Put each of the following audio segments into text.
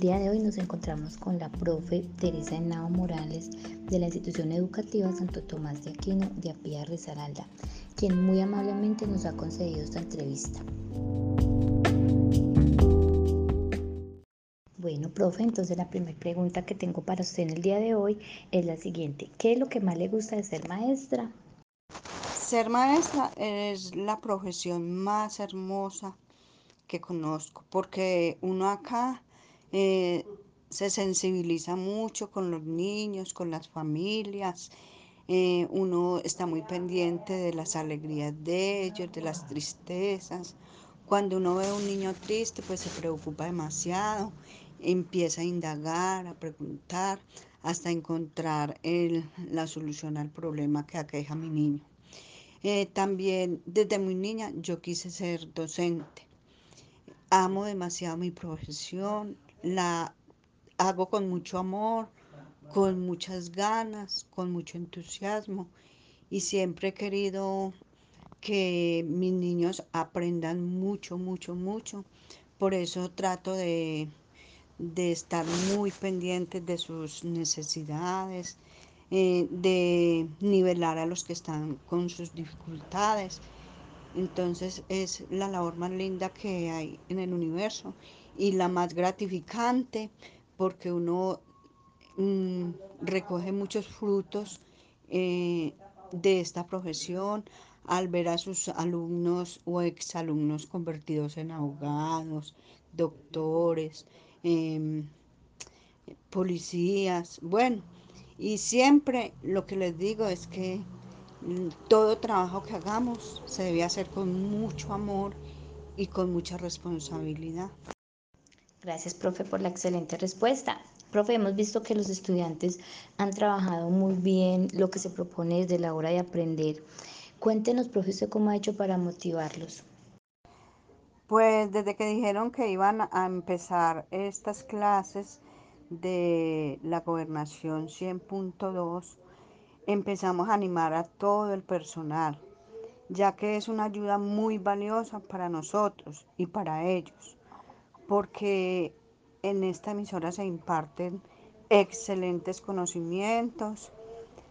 Día de hoy nos encontramos con la profe Teresa Henao Morales de la institución educativa Santo Tomás de Aquino de Apía Risaralda, quien muy amablemente nos ha concedido esta entrevista. Bueno, profe, entonces la primera pregunta que tengo para usted en el día de hoy es la siguiente. ¿Qué es lo que más le gusta de ser maestra? Ser maestra es la profesión más hermosa que conozco, porque uno acá eh, se sensibiliza mucho con los niños, con las familias, eh, uno está muy pendiente de las alegrías de ellos, de las tristezas. Cuando uno ve a un niño triste, pues se preocupa demasiado, empieza a indagar, a preguntar, hasta encontrar la solución al problema que aqueja a mi niño. Eh, también desde muy niña yo quise ser docente amo demasiado mi profesión, la hago con mucho amor, con muchas ganas, con mucho entusiasmo. Y siempre he querido que mis niños aprendan mucho, mucho, mucho. Por eso trato de, de estar muy pendiente de sus necesidades, eh, de nivelar a los que están con sus dificultades. Entonces es la labor más linda que hay en el universo y la más gratificante porque uno mm, recoge muchos frutos eh, de esta profesión al ver a sus alumnos o exalumnos convertidos en abogados, doctores, em, policías, bueno, y siempre lo que les digo es que todo trabajo que hagamos se debe hacer con mucho amor y con mucha responsabilidad. Gracias, profe, por la excelente respuesta. Profe, hemos visto que los estudiantes han trabajado muy bien lo que se propone desde la hora de aprender. Cuéntenos, profe, usted cómo ha hecho para motivarlos. Pues desde que dijeron que iban a empezar estas clases de la gobernación 100.2, empezamos a animar a todo el personal, ya que es una ayuda muy valiosa para nosotros y para ellos, porque en esta emisora se imparten excelentes conocimientos,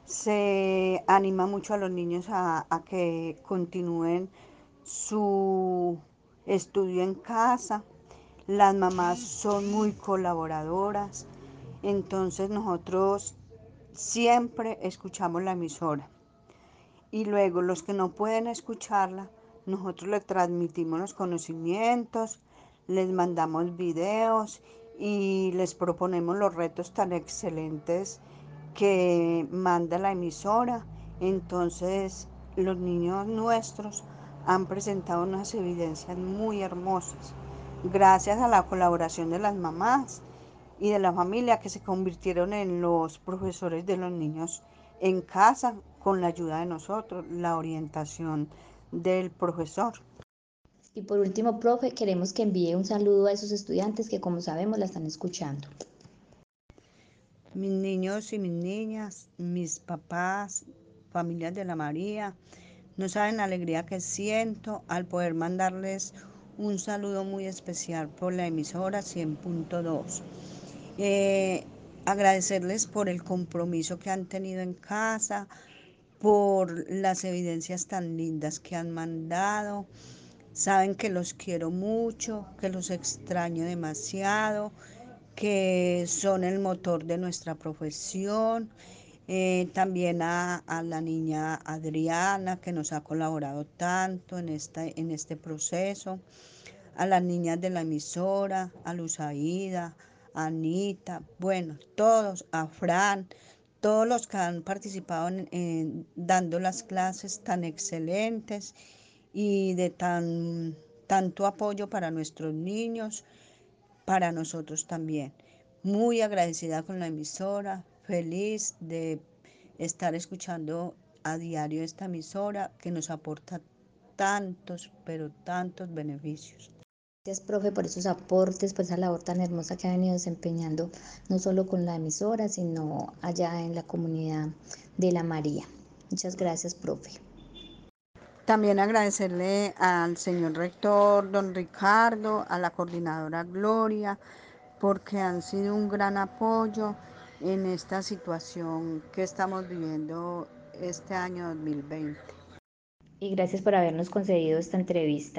se anima mucho a los niños a, que continúen su estudio en casa, las mamás son muy colaboradoras, entonces nosotros siempre escuchamos la emisora. Y luego los que no pueden escucharla, nosotros les transmitimos los conocimientos, les mandamos videos y les proponemos los retos tan excelentes que manda la emisora. Entonces los niños nuestros han presentado unas evidencias muy hermosas. Gracias a la colaboración de las mamás y de la familia que se convirtieron en los profesores de los niños en casa con la ayuda de nosotros, la orientación del profesor. Y por último, profe, queremos que envíe un saludo a esos estudiantes que como sabemos la están escuchando. Mis niños y mis niñas, mis papás, familias de la María, no saben la alegría que siento al poder mandarles un saludo muy especial por la emisora 100.2. Eh, agradecerles por el compromiso que han tenido en casa, por las evidencias tan lindas que han mandado. Saben que los quiero mucho, que los extraño demasiado, que son el motor de nuestra profesión. Eh, también a, la niña Adriana, que nos ha colaborado tanto en, esta, en este proceso, a las niñas de la emisora, a Luzaida, Anita, bueno, todos, a Fran, todos los que han participado en, dando las clases tan excelentes y de tan tanto apoyo para nuestros niños, para nosotros también. Muy agradecida con la emisora, feliz de estar escuchando a diario esta emisora que nos aporta tantos, pero tantos beneficios. Gracias, profe, por esos aportes, por esa labor tan hermosa que ha venido desempeñando, no solo con la emisora, sino allá en la comunidad de la María. Muchas gracias, profe. También agradecerle al señor rector, don Ricardo, a la coordinadora Gloria, porque han sido un gran apoyo en esta situación que estamos viviendo este año 2020. Y gracias por habernos concedido esta entrevista.